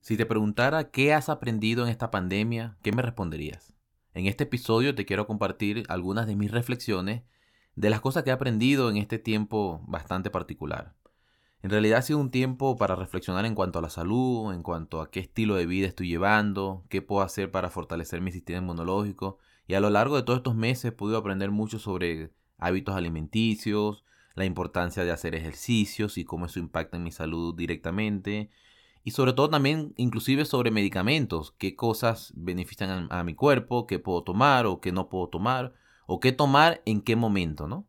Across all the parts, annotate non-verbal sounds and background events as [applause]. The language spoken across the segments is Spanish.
Si te preguntara qué has aprendido en esta pandemia, ¿qué me responderías? En este episodio te quiero compartir algunas de mis reflexiones de las cosas que he aprendido en este tiempo bastante particular. En realidad ha sido un tiempo para reflexionar en cuanto a la salud, en cuanto a qué estilo de vida estoy llevando, qué puedo hacer para fortalecer mi sistema inmunológico. Y a lo largo de todos estos meses he podido aprender mucho sobre hábitos alimenticios, la importancia de hacer ejercicios y cómo eso impacta en mi salud directamente, y sobre todo también inclusive sobre medicamentos, qué cosas benefician a, mi cuerpo, qué puedo tomar o qué no puedo tomar, o qué tomar en qué momento, ¿no?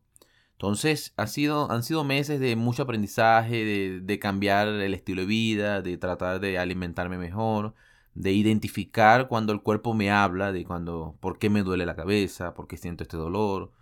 Entonces ha sido, han sido meses de mucho aprendizaje, de, cambiar el estilo de vida, de tratar de alimentarme mejor, de identificar cuando el cuerpo me habla, de cuando, por qué me duele la cabeza, por qué siento este dolor,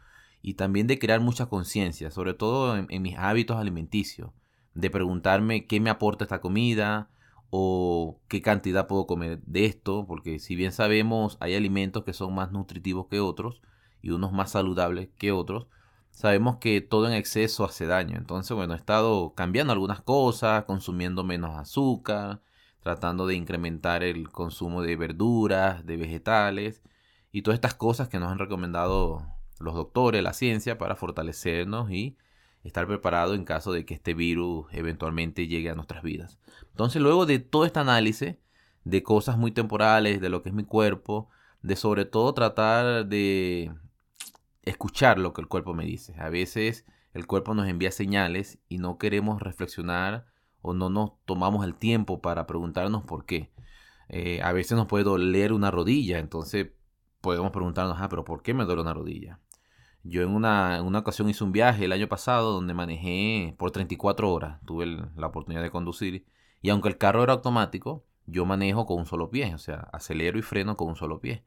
y también de crear mucha conciencia, sobre todo en, mis hábitos alimenticios, de preguntarme qué me aporta esta comida, o qué cantidad puedo comer de esto, porque si bien sabemos hay alimentos que son más nutritivos que otros y unos más saludables que otros, sabemos que todo en exceso hace daño. Entonces, bueno, he estado cambiando algunas cosas, consumiendo menos azúcar, tratando de incrementar el consumo de verduras, de vegetales y todas estas cosas que nos han recomendado los doctores, la ciencia, para fortalecernos y estar preparado en caso de que este virus eventualmente llegue a nuestras vidas. Entonces, luego de todo este análisis de cosas muy temporales, de lo que es mi cuerpo, de sobre todo tratar de escuchar lo que el cuerpo me dice. A veces el cuerpo nos envía señales y no queremos reflexionar o no nos tomamos el tiempo para preguntarnos por qué. Eh, a veces nos puede doler una rodilla, entonces podemos preguntarnos, ah, pero ¿por qué me duele una rodilla? Yo en una, ocasión hice un viaje el año pasado donde manejé por 34 horas. Tuve la oportunidad de conducir. Y aunque el carro era automático, yo manejo con un solo pie. O sea, acelero y freno con un solo pie.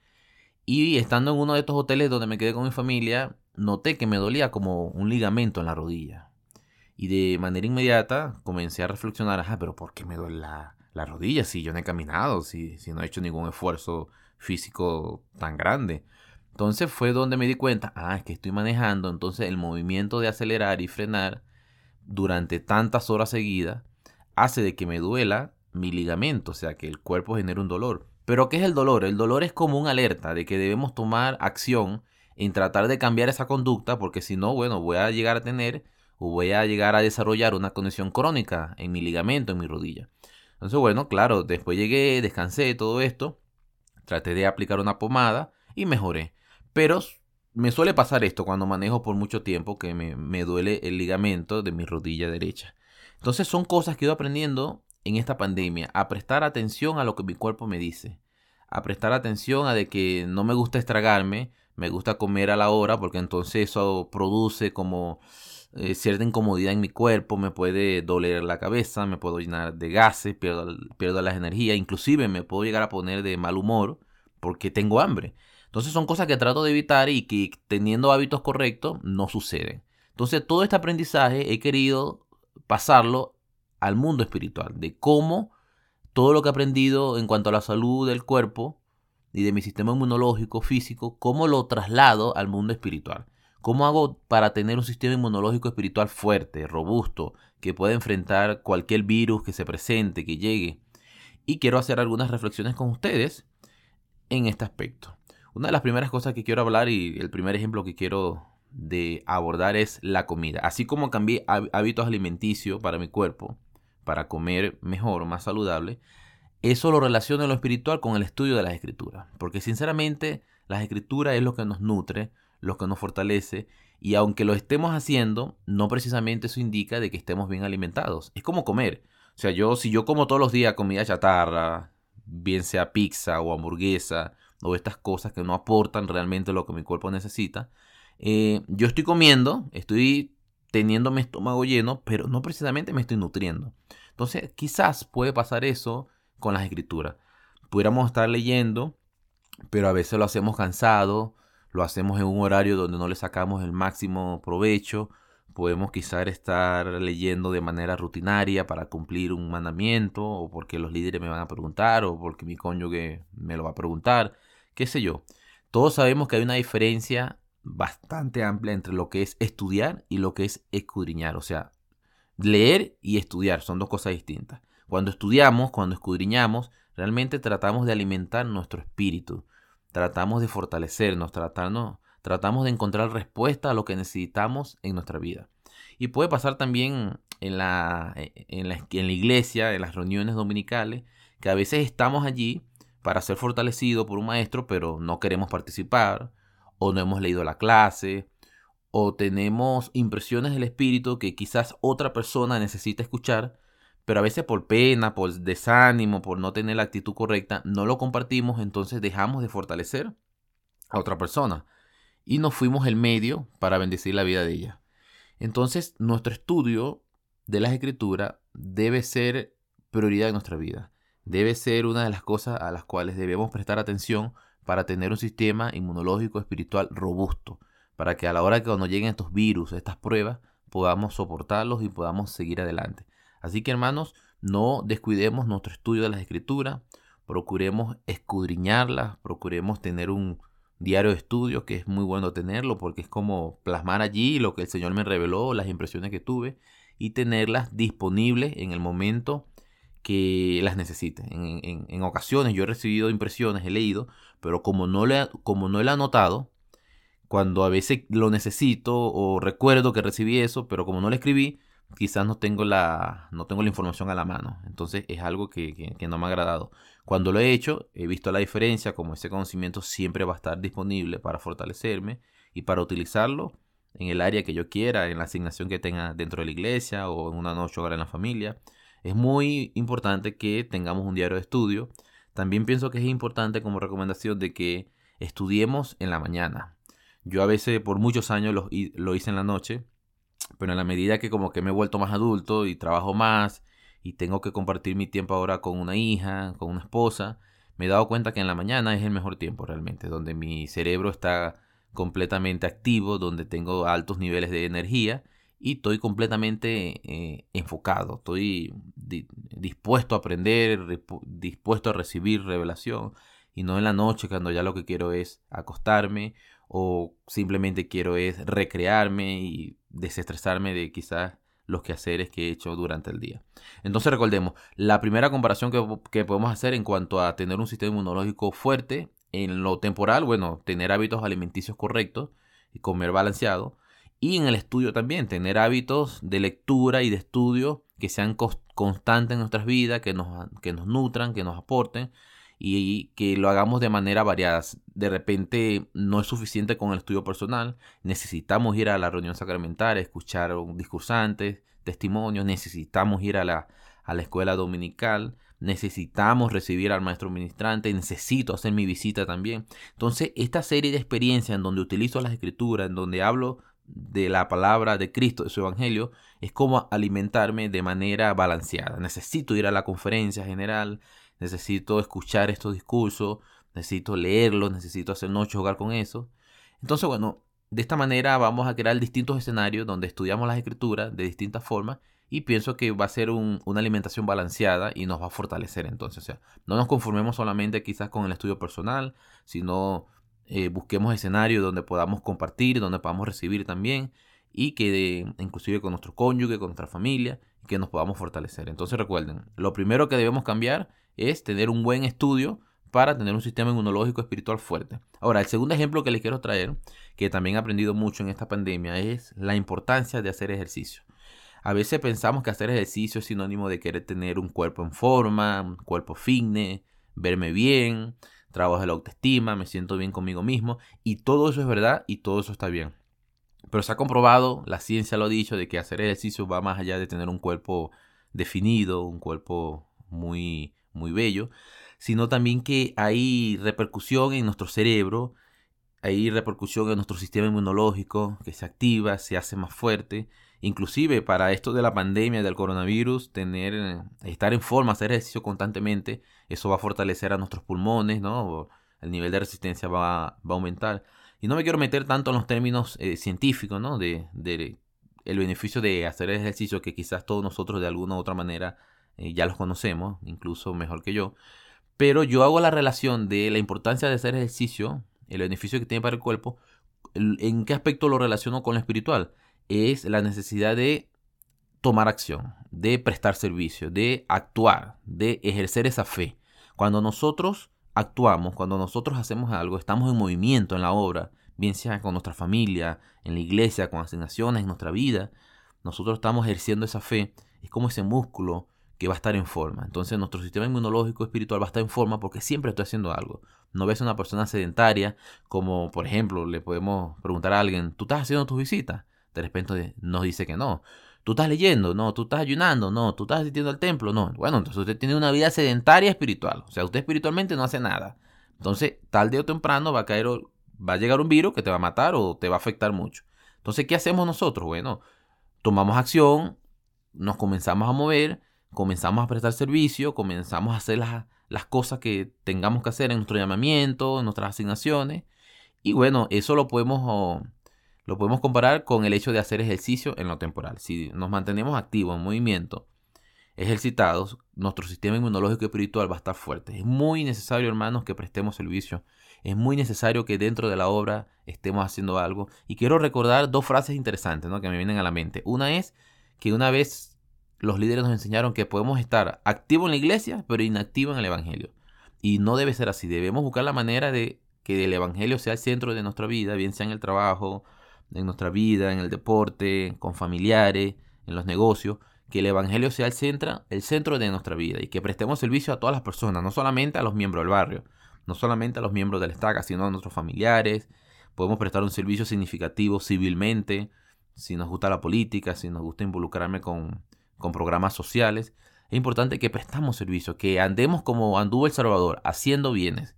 Y estando en uno de estos hoteles donde me quedé con mi familia, noté que me dolía como un ligamento en la rodilla. Y de manera inmediata comencé a reflexionar, ajá, pero ¿por qué me duele la, rodilla si yo no he caminado, si, si no he hecho ningún esfuerzo físico tan grande? Entonces fue donde me di cuenta, ah, es que estoy manejando, entonces el movimiento de acelerar y frenar durante tantas horas seguidas hace de que me duela mi ligamento, o sea, que el cuerpo genere un dolor. Pero ¿qué es el dolor? El dolor es como una alerta de que debemos tomar acción en tratar de cambiar esa conducta, porque si no, bueno, voy a llegar a tener o voy a llegar a desarrollar una condición crónica en mi ligamento, en mi rodilla. Entonces, bueno, claro, después llegué, descansé, todo esto, traté de aplicar una pomada y mejoré. Pero me suele pasar esto cuando manejo por mucho tiempo que me, duele el ligamento de mi rodilla derecha. Entonces son cosas que he ido aprendiendo en esta pandemia, a prestar atención a lo que mi cuerpo me dice, a prestar atención a de que no me gusta estragarme, me gusta comer a la hora porque entonces eso produce como eh, cierta incomodidad en mi cuerpo, me puede doler la cabeza, me puedo llenar de gases, pierdo, pierdo las energías, inclusive me puedo llegar a poner de mal humor porque tengo hambre. Entonces son cosas que trato de evitar y que teniendo hábitos correctos no suceden. Entonces todo este aprendizaje he querido pasarlo al mundo espiritual, de cómo todo lo que he aprendido en cuanto a la salud del cuerpo y de mi sistema inmunológico, físico, cómo lo traslado al mundo espiritual. ¿Cómo hago para tener un sistema inmunológico espiritual fuerte, robusto, que pueda enfrentar cualquier virus que se presente, que llegue? Y quiero hacer algunas reflexiones con ustedes en este aspecto. Una de las primeras cosas que quiero hablar y el primer ejemplo que quiero de abordar es la comida. Así como cambié hábitos alimenticios para mi cuerpo, para comer mejor, más saludable, eso lo relaciono en lo espiritual con el estudio de las escrituras. Porque sinceramente las escrituras es lo que nos nutre, lo que nos fortalece. Y aunque lo estemos haciendo, no precisamente eso indica de que estemos bien alimentados. Es como comer. O sea, yo si yo como todos los días comida chatarra, bien sea pizza o hamburguesa, o estas cosas que no aportan realmente lo que mi cuerpo necesita. Eh, yo estoy comiendo, estoy teniendo mi estómago lleno, pero no precisamente me estoy nutriendo. Entonces, quizás puede pasar eso con las escrituras. Pudiéramos estar leyendo, pero a veces lo hacemos cansado, lo hacemos en un horario donde no le sacamos el máximo provecho. Podemos quizás estar leyendo de manera rutinaria para cumplir un mandamiento, o porque los líderes me van a preguntar, o porque mi cónyuge me lo va a preguntar qué sé yo. Todos sabemos que hay una diferencia bastante amplia entre lo que es estudiar y lo que es escudriñar. O sea, leer y estudiar son dos cosas distintas. Cuando estudiamos, cuando escudriñamos, realmente tratamos de alimentar nuestro espíritu, tratamos de fortalecernos, tratamos, tratamos de encontrar respuesta a lo que necesitamos en nuestra vida. Y puede pasar también en la, en la, en la iglesia, en las reuniones dominicales, que a veces estamos allí para ser fortalecidos por un maestro, pero no queremos participar, o no hemos leído la clase, o tenemos impresiones del espíritu que quizás otra persona necesita escuchar, pero a veces por pena, por desánimo, por no tener la actitud correcta, no lo compartimos, entonces dejamos de fortalecer a otra persona y nos fuimos el medio para bendecir la vida de ella. Entonces, nuestro estudio de las escrituras debe ser prioridad en nuestra vida debe ser una de las cosas a las cuales debemos prestar atención para tener un sistema inmunológico espiritual robusto, para que a la hora que cuando lleguen estos virus, estas pruebas, podamos soportarlos y podamos seguir adelante. Así que hermanos, no descuidemos nuestro estudio de las escrituras, procuremos escudriñarlas, procuremos tener un diario de estudio que es muy bueno tenerlo porque es como plasmar allí lo que el Señor me reveló, las impresiones que tuve y tenerlas disponibles en el momento que las necesite. En, ocasiones yo he recibido impresiones, he leído, pero como no, le, como no he anotado, cuando a veces lo necesito o recuerdo que recibí eso, pero como no lo escribí, quizás no tengo la, no tengo la información a la mano. Entonces es algo que, que no me ha agradado. Cuando lo he hecho, he visto la diferencia, como ese conocimiento siempre va a estar disponible para fortalecerme y para utilizarlo en el área que yo quiera, en la asignación que tenga dentro de la iglesia o en una noche hogar en la familia. Es muy importante que tengamos un diario de estudio. También pienso que es importante como recomendación de que estudiemos en la mañana. Yo a veces por muchos años lo, lo hice en la noche, pero en la medida que como que me he vuelto más adulto y trabajo más y tengo que compartir mi tiempo ahora con una hija, con una esposa, me he dado cuenta que en la mañana es el mejor tiempo realmente, donde mi cerebro está completamente activo, donde tengo altos niveles de energía y estoy completamente eh, enfocado, estoy dispuesto a aprender, dispuesto a recibir revelación y no en la noche cuando ya lo que quiero es acostarme o simplemente quiero es recrearme y desestresarme de quizás los quehaceres que he hecho durante el día. Entonces recordemos, la primera comparación que, que podemos hacer en cuanto a tener un sistema inmunológico fuerte en lo temporal, bueno, tener hábitos alimenticios correctos y comer balanceado y en el estudio también, tener hábitos de lectura y de estudio que sean constantes en nuestras vidas, que nos, que nos nutran, que nos aporten y, que lo hagamos de manera variada. De repente no es suficiente con el estudio personal, necesitamos ir a la reunión sacramental, escuchar discursantes, testimonios, necesitamos ir a la, a la escuela dominical, necesitamos recibir al maestro ministrante, necesito hacer mi visita también. Entonces, esta serie de experiencias en donde utilizo las escrituras, en donde hablo de la palabra de Cristo, de su Evangelio, es como alimentarme de manera balanceada. Necesito ir a la conferencia general, necesito escuchar estos discursos, necesito leerlos, necesito hacer noche jugar con eso. Entonces, bueno, de esta manera vamos a crear distintos escenarios donde estudiamos las escrituras de distintas formas y pienso que va a ser una alimentación balanceada y nos va a fortalecer entonces. No nos conformemos solamente quizás con el estudio personal, sino eh, busquemos escenarios donde podamos compartir, donde podamos recibir también y que inclusive con nuestro cónyuge, con nuestra familia, que nos podamos fortalecer. Entonces recuerden, lo primero que debemos cambiar es tener un buen estudio para tener un sistema inmunológico espiritual fuerte. Ahora, el segundo ejemplo que les quiero traer, que también he aprendido mucho en esta pandemia, es la importancia de hacer ejercicio. A veces pensamos que hacer ejercicio es sinónimo de querer tener un cuerpo en forma, un cuerpo fitness, verme bien, trabajo de la autoestima, me siento bien conmigo mismo y todo eso es verdad y todo eso está bien. Pero se ha comprobado, la ciencia lo ha dicho, de que hacer ejercicio va más allá de tener un cuerpo definido, un cuerpo muy, muy bello, sino también que hay repercusión en nuestro cerebro, hay repercusión en nuestro sistema inmunológico que se activa, se hace más fuerte. Inclusive para esto de la pandemia del coronavirus, tener, estar en forma, hacer ejercicio constantemente, eso va a fortalecer a nuestros pulmones, ¿no? El nivel de resistencia va, a aumentar. Y no me quiero meter tanto en los términos eh, científicos, ¿no? De, el beneficio de hacer ejercicio que quizás todos nosotros de alguna u otra manera eh, ya los conocemos, incluso mejor que yo. Pero yo hago la relación de la importancia de hacer ejercicio el beneficio que tiene para el cuerpo, ¿en qué aspecto lo relaciono con lo espiritual? Es la necesidad de tomar acción, de prestar servicio, de actuar, de ejercer esa fe. Cuando nosotros actuamos, cuando nosotros hacemos algo, estamos en movimiento en la obra, bien sea con nuestra familia, en la iglesia, con asignaciones, en nuestra vida, nosotros estamos ejerciendo esa fe, es como ese músculo que va a estar en forma. Entonces nuestro sistema inmunológico espiritual va a estar en forma porque siempre estoy haciendo algo. No ves a una persona sedentaria como, por ejemplo, le podemos preguntar a alguien, ¿tú estás haciendo tus visitas? De repente nos dice que no. ¿Tú estás leyendo? No. ¿Tú estás ayunando? No. ¿Tú estás asistiendo al templo? No. Bueno, entonces usted tiene una vida sedentaria espiritual. O sea, usted espiritualmente no hace nada. Entonces, tarde o temprano va a caer, va a llegar un virus que te va a matar o te va a afectar mucho. Entonces, ¿qué hacemos nosotros? Bueno, tomamos acción, nos comenzamos a mover, comenzamos a prestar servicio, comenzamos a hacer las, las cosas que tengamos que hacer en nuestro llamamiento, en nuestras asignaciones. Y bueno, eso lo podemos, lo podemos comparar con el hecho de hacer ejercicio en lo temporal. Si nos mantenemos activos, en movimiento, ejercitados, nuestro sistema inmunológico y espiritual va a estar fuerte. Es muy necesario, hermanos, que prestemos servicio. Es muy necesario que dentro de la obra estemos haciendo algo. Y quiero recordar dos frases interesantes ¿no? que me vienen a la mente. Una es que una vez los líderes nos enseñaron que podemos estar activos en la iglesia, pero inactivos en el Evangelio. Y no debe ser así. Debemos buscar la manera de que el Evangelio sea el centro de nuestra vida, bien sea en el trabajo, en nuestra vida, en el deporte, con familiares, en los negocios que el Evangelio sea el centro, el centro de nuestra vida y que prestemos servicio a todas las personas, no solamente a los miembros del barrio, no solamente a los miembros del estaca, sino a nuestros familiares. Podemos prestar un servicio significativo civilmente, si nos gusta la política, si nos gusta involucrarme con, con programas sociales. Es importante que prestamos servicio, que andemos como anduvo El Salvador, haciendo bienes.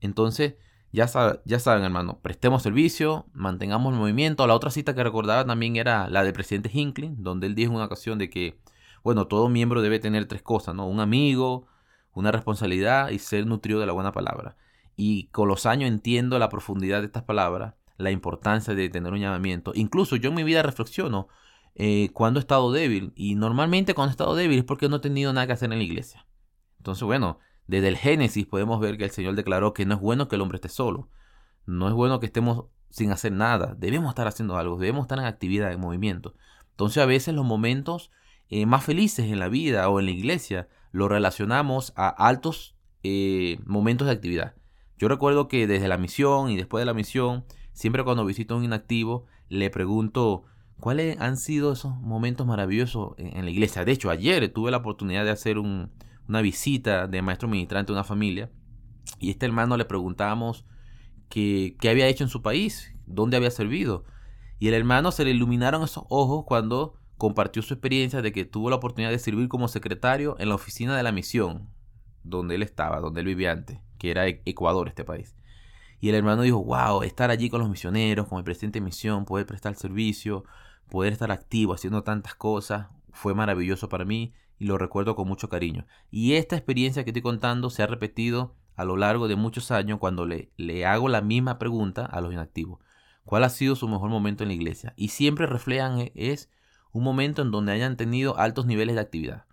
Entonces, ya, ya saben, hermano, prestemos servicio, mantengamos el movimiento. La otra cita que recordaba también era la del presidente Hinckley, donde él dijo en una ocasión de que, bueno, todo miembro debe tener tres cosas, ¿no? Un amigo, una responsabilidad y ser nutrido de la buena palabra. Y con los años entiendo la profundidad de estas palabras, la importancia de tener un llamamiento. Incluso yo en mi vida reflexiono eh, cuando he estado débil. Y normalmente cuando he estado débil es porque no he tenido nada que hacer en la iglesia. Entonces, bueno, desde el Génesis podemos ver que el Señor declaró que no es bueno que el hombre esté solo. No es bueno que estemos sin hacer nada. Debemos estar haciendo algo. Debemos estar en actividad, en movimiento. Entonces a veces los momentos eh, más felices en la vida o en la iglesia lo relacionamos a altos eh, momentos de actividad. Yo recuerdo que desde la misión y después de la misión, siempre cuando visito a un inactivo, le pregunto cuáles han sido esos momentos maravillosos en, la iglesia. De hecho, ayer tuve la oportunidad de hacer una visita de maestro ministrante a una familia y este hermano le preguntamos qué había hecho en su país, dónde había servido. Y el hermano se le iluminaron esos ojos cuando compartió su experiencia de que tuvo la oportunidad de servir como secretario en la oficina de la misión, donde él estaba, donde él vivía antes, que era e-, Ecuador, este país. Y el hermano dijo, wow, estar allí con los misioneros, con el presidente de misión, poder prestar servicio, poder estar activo haciendo tantas cosas, fue maravilloso para mí lo recuerdo con mucho cariño. Y esta experiencia que estoy contando se ha repetido a lo largo de muchos años cuando le, le hago la misma pregunta a los inactivos. ¿Cuál ha sido su mejor momento en la iglesia? Y siempre reflejan e-, es un momento en donde hayan tenido altos niveles de actividad.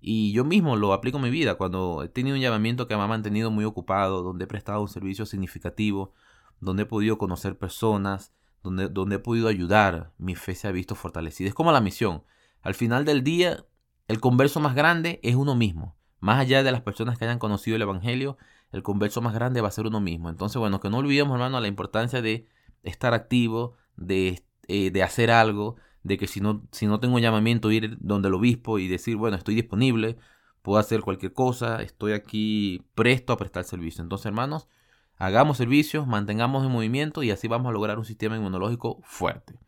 Y yo mismo lo aplico en mi vida, cuando he tenido un llamamiento que me ha mantenido muy ocupado, donde he prestado un servicio significativo, donde he podido conocer personas, donde, donde he podido ayudar, mi fe se ha visto fortalecida. Es como la misión. Al final del día, el converso más grande es uno mismo. Más allá de las personas que hayan conocido el Evangelio, el converso más grande va a ser uno mismo. Entonces, bueno, que no olvidemos, hermano, la importancia de estar activo, de, eh, hacer algo, de que si no, si no tengo llamamiento, ir donde el obispo y decir, bueno, estoy disponible, puedo hacer cualquier cosa, estoy aquí presto a prestar servicio. Entonces, hermanos, hagamos servicios, mantengamos en movimiento y así vamos a lograr un sistema inmunológico fuerte.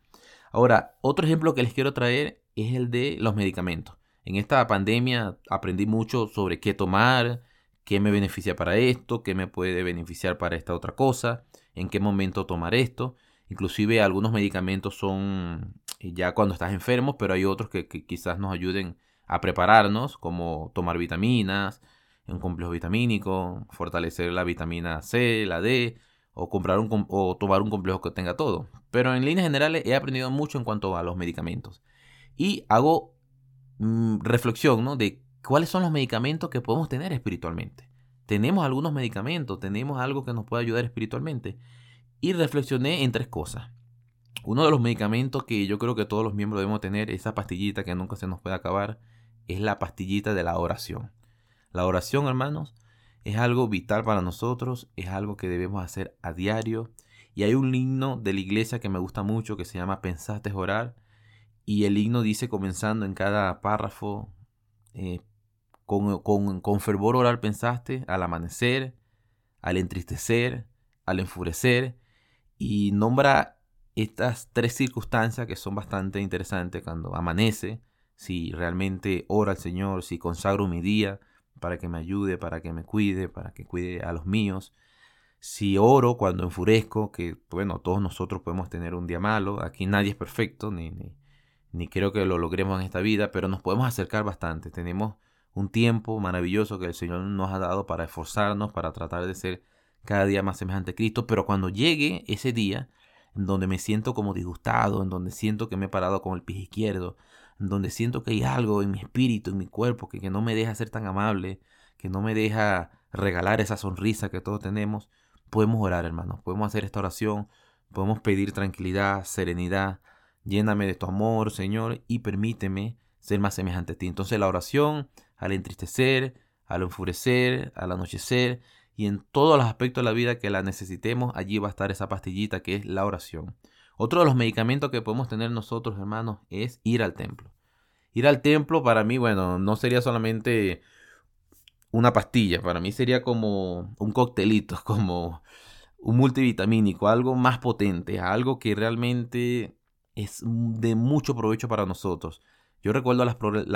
Ahora, otro ejemplo que les quiero traer es el de los medicamentos. En esta pandemia aprendí mucho sobre qué tomar, qué me beneficia para esto, qué me puede beneficiar para esta otra cosa, en qué momento tomar esto. Inclusive algunos medicamentos son ya cuando estás enfermo, pero hay otros que, quizás nos ayuden a prepararnos, como tomar vitaminas, un complejo vitamínico, fortalecer la vitamina C, la D, o comprar un o tomar un complejo que tenga todo. Pero en líneas generales he aprendido mucho en cuanto a los medicamentos. Y hago mm, reflexión ¿no? de cuáles son los medicamentos que podemos tener espiritualmente. Tenemos algunos medicamentos, tenemos algo que nos puede ayudar espiritualmente. Y reflexioné en tres cosas. uno de los medicamentos que yo creo que todos los miembros debemos tener, esa pastillita que nunca se nos puede acabar, es la pastillita de la oración. La oración, hermanos, es algo vital para nosotros, es algo que debemos hacer a diario. Y hay un himno de la iglesia que me gusta mucho que se llama Pensaste orar. Y el himno dice, comenzando en cada párrafo, eh, con, con fervor orar pensaste al amanecer, al entristecer, al enfurecer. Y nombra estas tres circunstancias que son bastante interesantes cuando amanece, si realmente ora al Señor, si consagro mi día para que me ayude, para que me cuide, para que cuide a los míos. Si oro cuando enfurezco, que bueno, todos nosotros podemos tener un día malo, aquí nadie es perfecto, ni, ni, ni creo que lo logremos en esta vida, pero nos podemos acercar bastante. Tenemos un tiempo maravilloso que el Señor nos ha dado para esforzarnos, para tratar de ser cada día más semejante a Cristo, pero cuando llegue ese día, en donde me siento como disgustado, en donde siento que me he parado con el pie izquierdo, en donde siento que hay algo en mi espíritu, en mi cuerpo, que, que no me deja ser tan amable, que no me deja regalar esa sonrisa que todos tenemos, podemos orar, hermanos, podemos hacer esta oración, podemos pedir tranquilidad, serenidad, lléname de tu amor, Señor, y permíteme ser más semejante a ti. Entonces la oración, al entristecer, al enfurecer, al anochecer, y en todos los aspectos de la vida que la necesitemos, allí va a estar esa pastillita que es la oración. Otro de los medicamentos que podemos tener nosotros, hermanos, es ir al templo. Ir al templo para mí, bueno, no sería solamente una pastilla, para mí sería como un coctelito, [laughs] como un multivitamínico, algo más potente, algo que realmente es de mucho provecho para nosotros. Yo recuerdo las,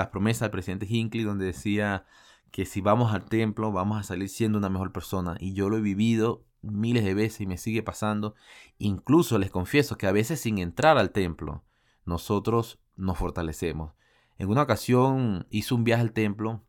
promesas del presidente Hinckley donde decía que si vamos al templo vamos a salir siendo una mejor persona. Y yo lo he vivido miles de veces y me sigue pasando. Incluso les confieso que a veces sin entrar al templo, nosotros nos fortalecemos. En una ocasión hice un viaje al templo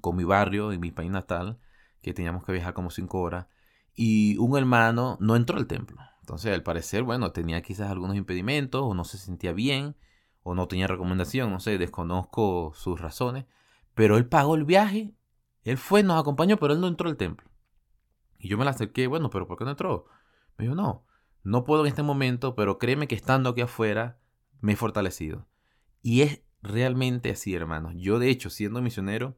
con mi barrio, en mi país natal, que teníamos que viajar como cinco horas, y un hermano no entró al templo. Entonces, al parecer, bueno, tenía quizás algunos impedimentos, o no se sentía bien, o no tenía recomendación, no sé, desconozco sus razones. Pero él pagó el viaje, él fue, nos acompañó, pero él no entró al templo. Y yo me la acerqué, bueno, pero ¿por qué no entró? Me dijo, no, no puedo en este momento, pero créeme que estando aquí afuera me he fortalecido. Y es realmente así, hermanos. Yo, de hecho, siendo misionero,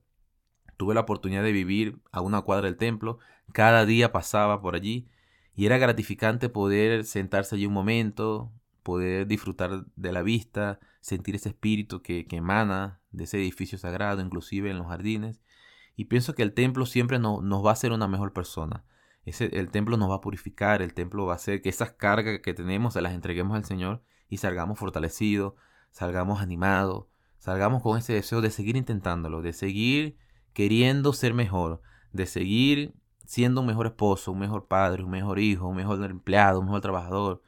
tuve la oportunidad de vivir a una cuadra del templo. Cada día pasaba por allí y era gratificante poder sentarse allí un momento, poder disfrutar de la vista, sentir ese espíritu que, emana de ese edificio sagrado, inclusive en los jardines. Y pienso que el templo siempre nos va a hacer una mejor persona. Ese, el templo nos va a purificar, el templo va a hacer que esas cargas que tenemos se las entreguemos al Señor y salgamos fortalecidos, salgamos animados, salgamos con ese deseo de seguir intentándolo, de seguir queriendo ser mejor, de seguir siendo un mejor esposo, un mejor padre, un mejor hijo, un mejor empleado, un mejor trabajador,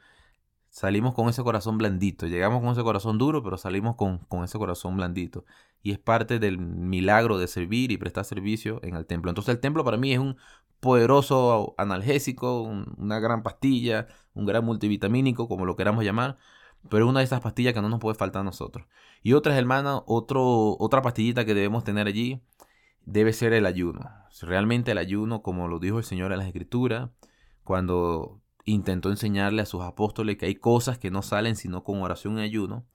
salimos con ese corazón blandito. Llegamos con ese corazón duro, pero salimos con, ese corazón blandito. Y es parte del milagro de servir y prestar servicio en el templo. Entonces el templo para mí es un poderoso analgésico, una gran pastilla, un gran multivitamínico, como lo queramos llamar. Pero una de esas pastillas que no nos puede faltar a nosotros. Y otra, hermana, otro, otra pastillita que debemos tener allí debe ser el ayuno. Realmente el ayuno, como lo dijo el Señor en las Escrituras, cuando intentó enseñarle a sus apóstoles que hay cosas que no salen sino con oración y ayuno.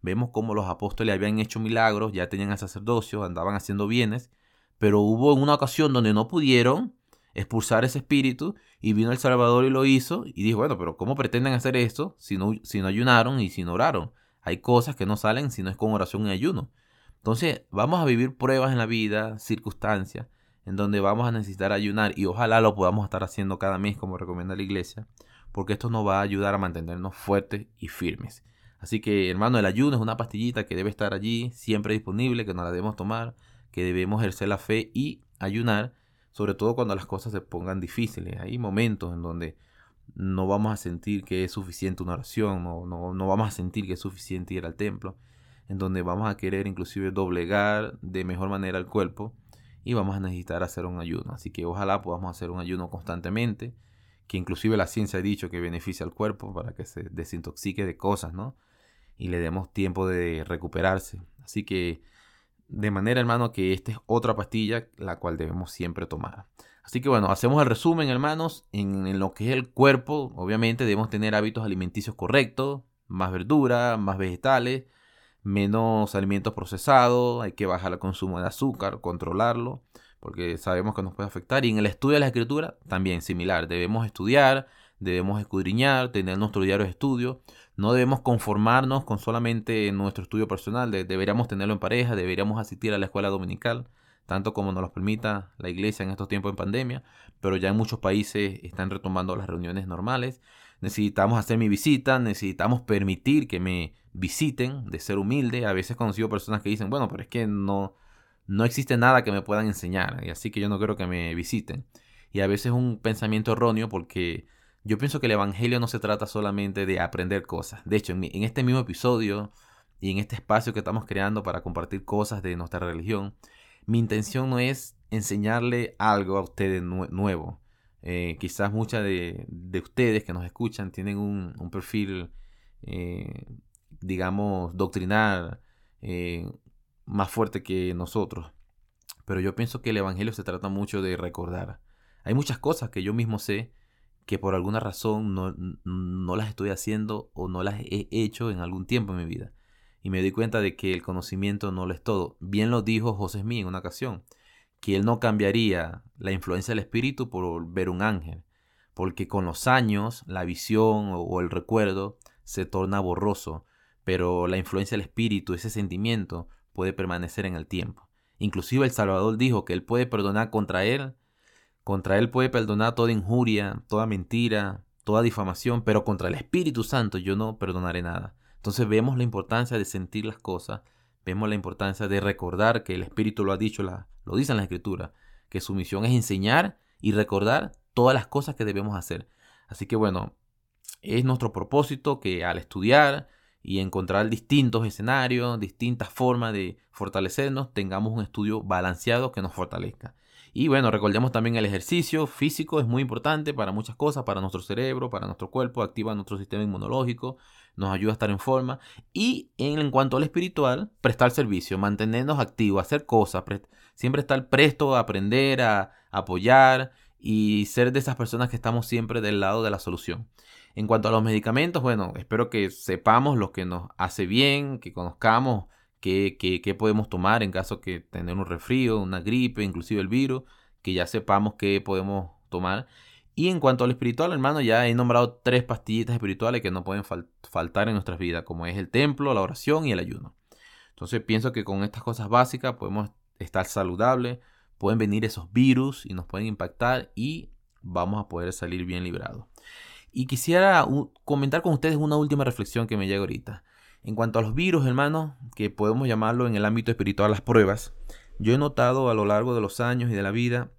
Vemos cómo los apóstoles habían hecho milagros, ya tenían sacerdocio, andaban haciendo bienes, pero hubo una ocasión donde no pudieron expulsar ese espíritu y vino el Salvador y lo hizo y dijo, bueno, pero ¿cómo pretenden hacer esto si no, si no ayunaron y si no oraron? Hay cosas que no salen si no es con oración y ayuno. Entonces vamos a vivir pruebas en la vida, circunstancias, en donde vamos a necesitar ayunar y ojalá lo podamos estar haciendo cada mes como recomienda la iglesia, porque esto nos va a ayudar a mantenernos fuertes y firmes. Así que hermano, el ayuno es una pastillita que debe estar allí, siempre disponible, que no la debemos tomar, que debemos ejercer la fe y ayunar, sobre todo cuando las cosas se pongan difíciles. Hay momentos en donde no vamos a sentir que es suficiente una oración, no, no, no vamos a sentir que es suficiente ir al templo, en donde vamos a querer inclusive doblegar de mejor manera el cuerpo y vamos a necesitar hacer un ayuno. Así que ojalá podamos hacer un ayuno constantemente, que inclusive la ciencia ha dicho que beneficia al cuerpo para que se desintoxique de cosas, ¿no? Y le demos tiempo de recuperarse. Así que de manera, hermano, que esta es otra pastilla la cual debemos siempre tomar. Así que bueno, hacemos el resumen, hermanos, en, en lo que es el cuerpo. Obviamente debemos tener hábitos alimenticios correctos, más verdura, más vegetales, menos alimentos procesados, hay que bajar el consumo de azúcar, controlarlo, porque sabemos que nos puede afectar. Y en el estudio de la escritura también similar, debemos estudiar, debemos escudriñar, tener nuestro diario de estudio. No debemos conformarnos con solamente nuestro estudio personal, deberíamos tenerlo en pareja, deberíamos asistir a la escuela dominical, tanto como nos lo permita la iglesia en estos tiempos de pandemia, pero ya en muchos países están retomando las reuniones normales. Necesitamos hacer mi visita, necesitamos permitir que me visiten, de ser humilde. A veces he conocido personas que dicen, bueno, pero es que no, no existe nada que me puedan enseñar, y así que yo no quiero que me visiten. Y a veces es un pensamiento erróneo porque yo pienso que el Evangelio no se trata solamente de aprender cosas. De hecho, en, este mismo episodio y en este espacio que estamos creando para compartir cosas de nuestra religión, mi intención no es enseñarle algo a ustedes nuevo. Eh, quizás muchas de, ustedes que nos escuchan tienen un, perfil, eh, digamos, doctrinal eh, más fuerte que nosotros. Pero yo pienso que el Evangelio se trata mucho de recordar. Hay muchas cosas que yo mismo sé que por alguna razón no, las estoy haciendo o no las he hecho en algún tiempo en mi vida. Y me di cuenta de que el conocimiento no lo es todo. Bien lo dijo José Smith en una ocasión, que él no cambiaría la influencia del espíritu por ver un ángel, porque con los años la visión o el recuerdo se torna borroso, pero la influencia del espíritu, ese sentimiento, puede permanecer en el tiempo. Inclusive el Salvador dijo que él puede perdonar contra él contra él puede perdonar toda injuria, toda mentira, toda difamación, pero contra el Espíritu Santo yo no perdonaré nada. Entonces vemos la importancia de sentir las cosas, vemos la importancia de recordar que el Espíritu lo ha dicho, lo dice en la Escritura, que su misión es enseñar y recordar todas las cosas que debemos hacer. Así que bueno, es nuestro propósito que al estudiar y encontrar distintos escenarios, distintas formas de fortalecernos, tengamos un estudio balanceado que nos fortalezca. Y bueno, recordemos también el ejercicio físico es muy importante para muchas cosas, para nuestro cerebro, para nuestro cuerpo, activa nuestro sistema inmunológico, nos ayuda a estar en forma. Y en, cuanto al espiritual, prestar servicio, mantenernos activos, hacer cosas, siempre estar presto a aprender, a, apoyar y ser de esas personas que estamos siempre del lado de la solución. En cuanto a los medicamentos, bueno, espero que sepamos lo que nos hace bien, que conozcamos qué, podemos tomar en caso que tener un resfrío, una gripe, inclusive el virus, que ya sepamos qué podemos tomar. Y en cuanto al espiritual, hermano, ya he nombrado tres pastillitas espirituales que no pueden faltar en nuestras vidas, como es el templo, la oración y el ayuno. Entonces pienso que con estas cosas básicas podemos estar saludables, pueden venir esos virus y nos pueden impactar y vamos a poder salir bien librados. Y quisiera comentar con ustedes una última reflexión que me llega ahorita. En cuanto a los virus, hermano, que podemos llamarlo en el ámbito espiritual las pruebas, yo he notado a lo largo de los años y de la vida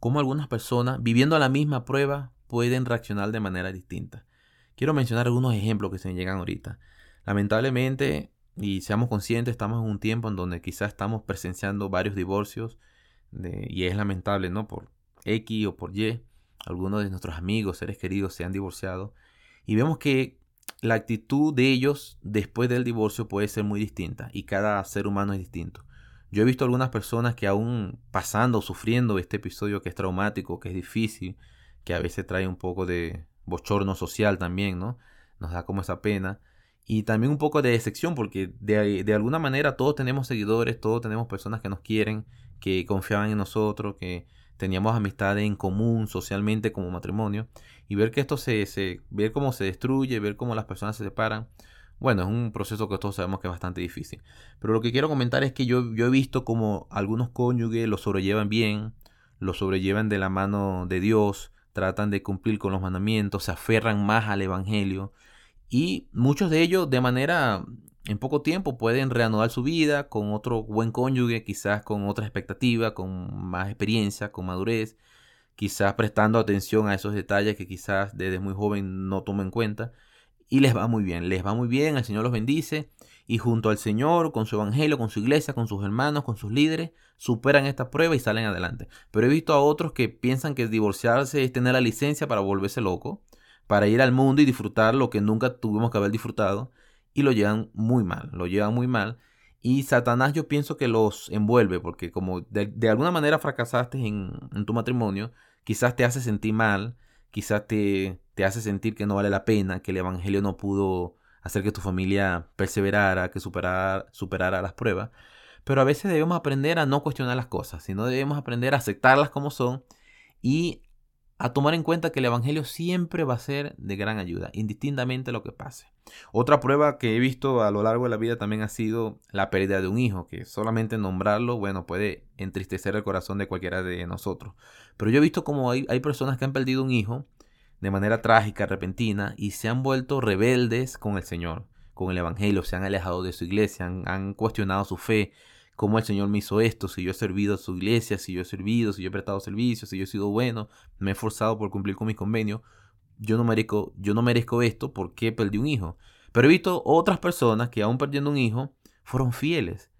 cómo algunas personas, viviendo la misma prueba, pueden reaccionar de manera distinta. Quiero mencionar algunos ejemplos que se me llegan ahorita. Lamentablemente, y seamos conscientes, estamos en un tiempo en donde quizás estamos presenciando varios divorcios, y es lamentable, ¿no? Por X o por Y, algunos de nuestros amigos, seres queridos se han divorciado, y vemos que la actitud de ellos después del divorcio puede ser muy distinta y cada ser humano es distinto. Yo he visto algunas personas que aún pasando, sufriendo este episodio que es traumático, que es difícil, que a veces trae un poco de bochorno social también, ¿no? Nos da como esa pena. Y también un poco de decepción, porque de, de alguna manera todos tenemos seguidores, todos tenemos personas que nos quieren, que confiaban en nosotros, que teníamos amistades en común socialmente como matrimonio y ver que esto se, ver cómo se destruye, ver cómo las personas se separan, bueno, es un proceso que todos sabemos que es bastante difícil. Pero lo que quiero comentar es que yo, yo he visto como algunos cónyuges lo sobrellevan bien, lo sobrellevan de la mano de Dios, tratan de cumplir con los mandamientos, se aferran más al Evangelio y muchos de ellos de manera en poco tiempo pueden reanudar su vida con otro buen cónyuge, quizás con otra expectativa, con más experiencia, con madurez, quizás prestando atención a esos detalles que quizás desde muy joven no tomen en cuenta. Y les va muy bien, les va muy bien, el Señor los bendice. Y junto al Señor, con su evangelio, con su iglesia, con sus hermanos, con sus líderes, superan esta prueba y salen adelante. Pero he visto a otros que piensan que divorciarse es tener la licencia para volverse loco, para ir al mundo y disfrutar lo que nunca tuvimos que haber disfrutado y lo llevan muy mal, lo llevan muy mal. Y Satanás yo pienso que los envuelve porque como de, alguna manera fracasaste en, tu matrimonio, quizás te hace sentir mal, quizás te, te hace sentir que no vale la pena, que el Evangelio no pudo hacer que tu familia perseverara, que superara, superara las pruebas. Pero a veces debemos aprender a no cuestionar las cosas, sino debemos aprender a aceptarlas como son y a tomar en cuenta que el Evangelio siempre va a ser de gran ayuda, indistintamente lo que pase. Otra prueba que he visto a lo largo de la vida también ha sido la pérdida de un hijo, que solamente nombrarlo, bueno, puede entristecer el corazón de cualquiera de nosotros. Pero yo he visto como hay, hay personas que han perdido un hijo de manera trágica, repentina, y se han vuelto rebeldes con el Señor, con el Evangelio, se han alejado de su iglesia, han cuestionado su fe, cómo el Señor me hizo esto, si yo he servido a su iglesia, si yo he servido, si yo he prestado servicio, si yo he sido bueno, me he esforzado por cumplir con mis convenios, yo no merezco, yo no merezco esto porque perdí un hijo. Pero he visto otras personas que aún perdiendo un hijo, fueron fieles.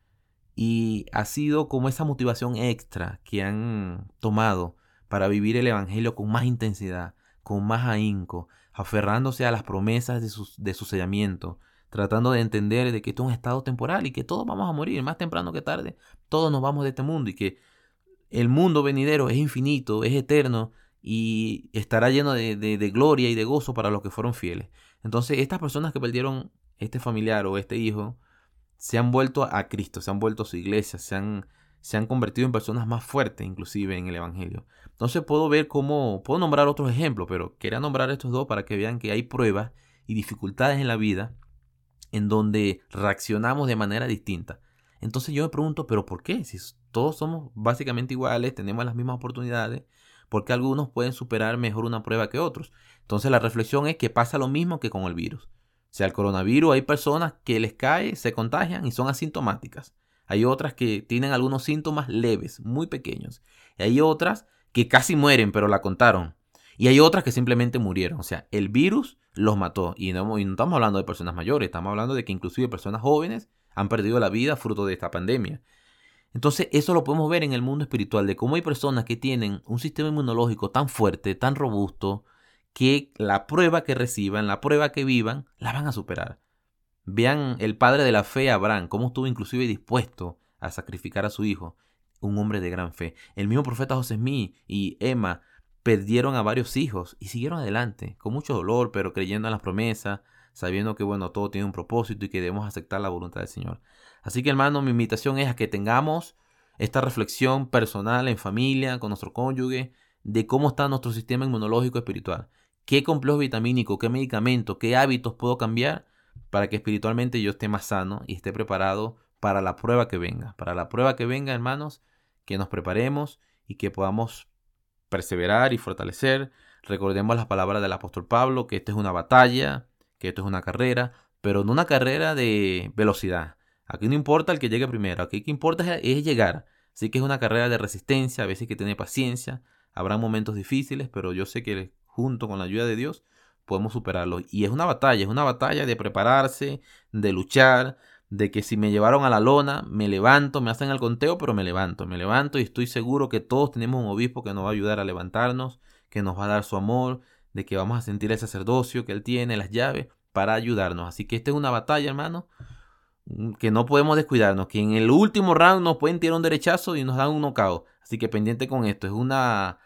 Y ha sido como esa motivación extra que han tomado para vivir el Evangelio con más intensidad, con más ahínco, aferrándose a las promesas de su, de su sellamiento, tratando de entender de que esto es un estado temporal y que todos vamos a morir, más temprano que tarde, todos nos vamos de este mundo y que el mundo venidero es infinito, es eterno y estará lleno de, de, gloria y de gozo para los que fueron fieles. Entonces, estas personas que perdieron este familiar o este hijo, se han vuelto a Cristo, se han vuelto a su iglesia, se han, se han convertido en personas más fuertes, inclusive en el Evangelio. Entonces puedo ver cómo, puedo nombrar otros ejemplos, pero quería nombrar estos dos para que vean que hay pruebas y dificultades en la vida en donde reaccionamos de manera distinta. Entonces yo me pregunto, ¿pero por qué? Si todos somos básicamente iguales, tenemos las mismas oportunidades, ¿por qué algunos pueden superar mejor una prueba que otros? Entonces la reflexión es que pasa lo mismo que con el virus. O sea, el coronavirus hay personas que les cae, se contagian y son asintomáticas. Hay otras que tienen algunos síntomas leves, muy pequeños. Y hay otras que casi mueren, pero la contaron. Y hay otras que simplemente murieron. O sea, el virus los mató. Y no, estamos hablando de personas mayores, estamos hablando de que inclusive personas jóvenes han perdido la vida fruto de esta pandemia. Entonces eso lo podemos ver en el mundo espiritual, de cómo hay personas que tienen un sistema inmunológico tan fuerte, tan robusto, que la prueba que reciban, la prueba que vivan, la van a superar. Vean el padre de la fe, Abraham, cómo estuvo inclusive dispuesto a sacrificar a su hijo, un hombre de gran fe. El mismo profeta José Smith y Emma perdieron a varios hijos y siguieron adelante, con mucho dolor, pero creyendo en las promesas, sabiendo que bueno, todo tiene un propósito y que debemos aceptar la voluntad del Señor. Así que hermano, mi invitación es a que tengamos esta reflexión personal en familia, con nuestro cónyuge, de cómo está nuestro sistema inmunológico espiritual. ¿Qué complejo vitamínico, qué medicamento, qué hábitos puedo cambiar para que espiritualmente yo esté más sano y esté preparado para la prueba que venga? Para la prueba que venga, hermanos, que nos preparemos y que podamos perseverar y fortalecer. Recordemos las palabras del apóstol Pablo, que esta es una batalla, que esto es una carrera, pero no una carrera de velocidad. Aquí no importa el que llegue primero, aquí lo que importa es llegar. Así que es una carrera de resistencia, a veces hay que tener paciencia, habrá momentos difíciles, pero yo sé que junto con la ayuda de Dios podemos superarlo. Y es una batalla, es una batalla de prepararse, de luchar, de que si me llevaron a la lona, me levanto, me hacen el conteo, pero me levanto, me levanto y estoy seguro que todos tenemos un obispo que nos va a ayudar a levantarnos, que nos va a dar su amor, de que vamos a sentir el sacerdocio que él tiene, las llaves, para ayudarnos. Así que esta es una batalla, hermano, que no podemos descuidarnos, que en el último round nos pueden tirar un derechazo y nos dan un knockout. Así que pendiente con esto, es una...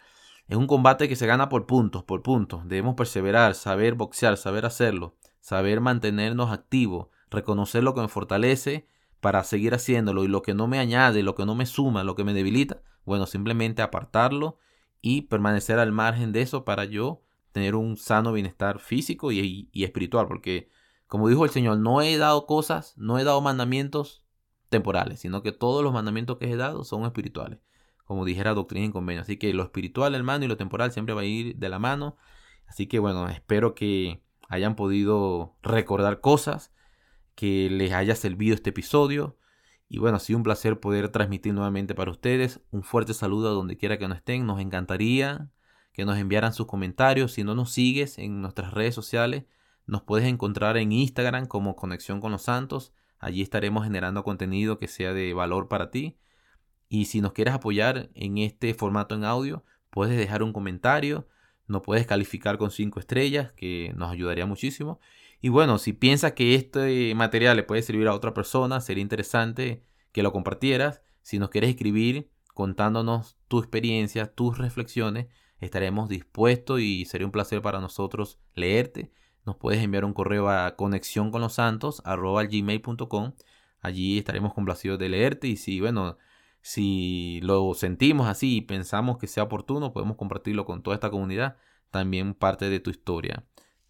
Es un combate que se gana por puntos, por puntos. Debemos perseverar, saber boxear, saber hacerlo, saber mantenernos activos, reconocer lo que me fortalece para seguir haciéndolo y lo que no me añade, lo que no me suma, lo que me debilita, bueno, simplemente apartarlo y permanecer al margen de eso para yo tener un sano bienestar físico y, espiritual, porque como dijo el Señor, no he dado cosas, no he dado mandamientos temporales, sino que todos los mandamientos que he dado son espirituales, como dijera Doctrina y Convenio. Así que lo espiritual, hermano, y lo temporal siempre va a ir de la mano. Así que bueno, espero que hayan podido recordar cosas que les haya servido este episodio. Y bueno, ha sido un placer poder transmitir nuevamente para ustedes. Un fuerte saludo a donde quiera que nos estén. Nos encantaría que nos enviaran sus comentarios. Si no nos sigues en nuestras redes sociales, nos puedes encontrar en Instagram como Conexión con los Santos. Allí estaremos generando contenido que sea de valor para ti. Y si nos quieres apoyar en este formato en audio, puedes dejar un comentario. Nos puedes calificar con 5 estrellas, que nos ayudaría muchísimo. Y bueno, si piensas que este material le puede servir a otra persona, sería interesante que lo compartieras. Si nos quieres escribir contándonos tu experiencia, tus reflexiones, estaremos dispuestos y sería un placer para nosotros leerte. Nos puedes enviar un correo a conexión. Allí estaremos complacidos de leerte y si, bueno, si lo sentimos así y pensamos que sea oportuno, podemos compartirlo con toda esta comunidad, también parte de tu historia.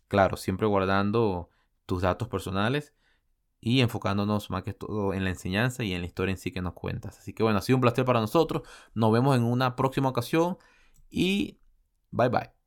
Claro, siempre guardando tus datos personales y enfocándonos más que todo en la enseñanza y en la historia en sí que nos cuentas. Así que bueno, ha sido un placer para nosotros. Nos vemos en una próxima ocasión y bye bye.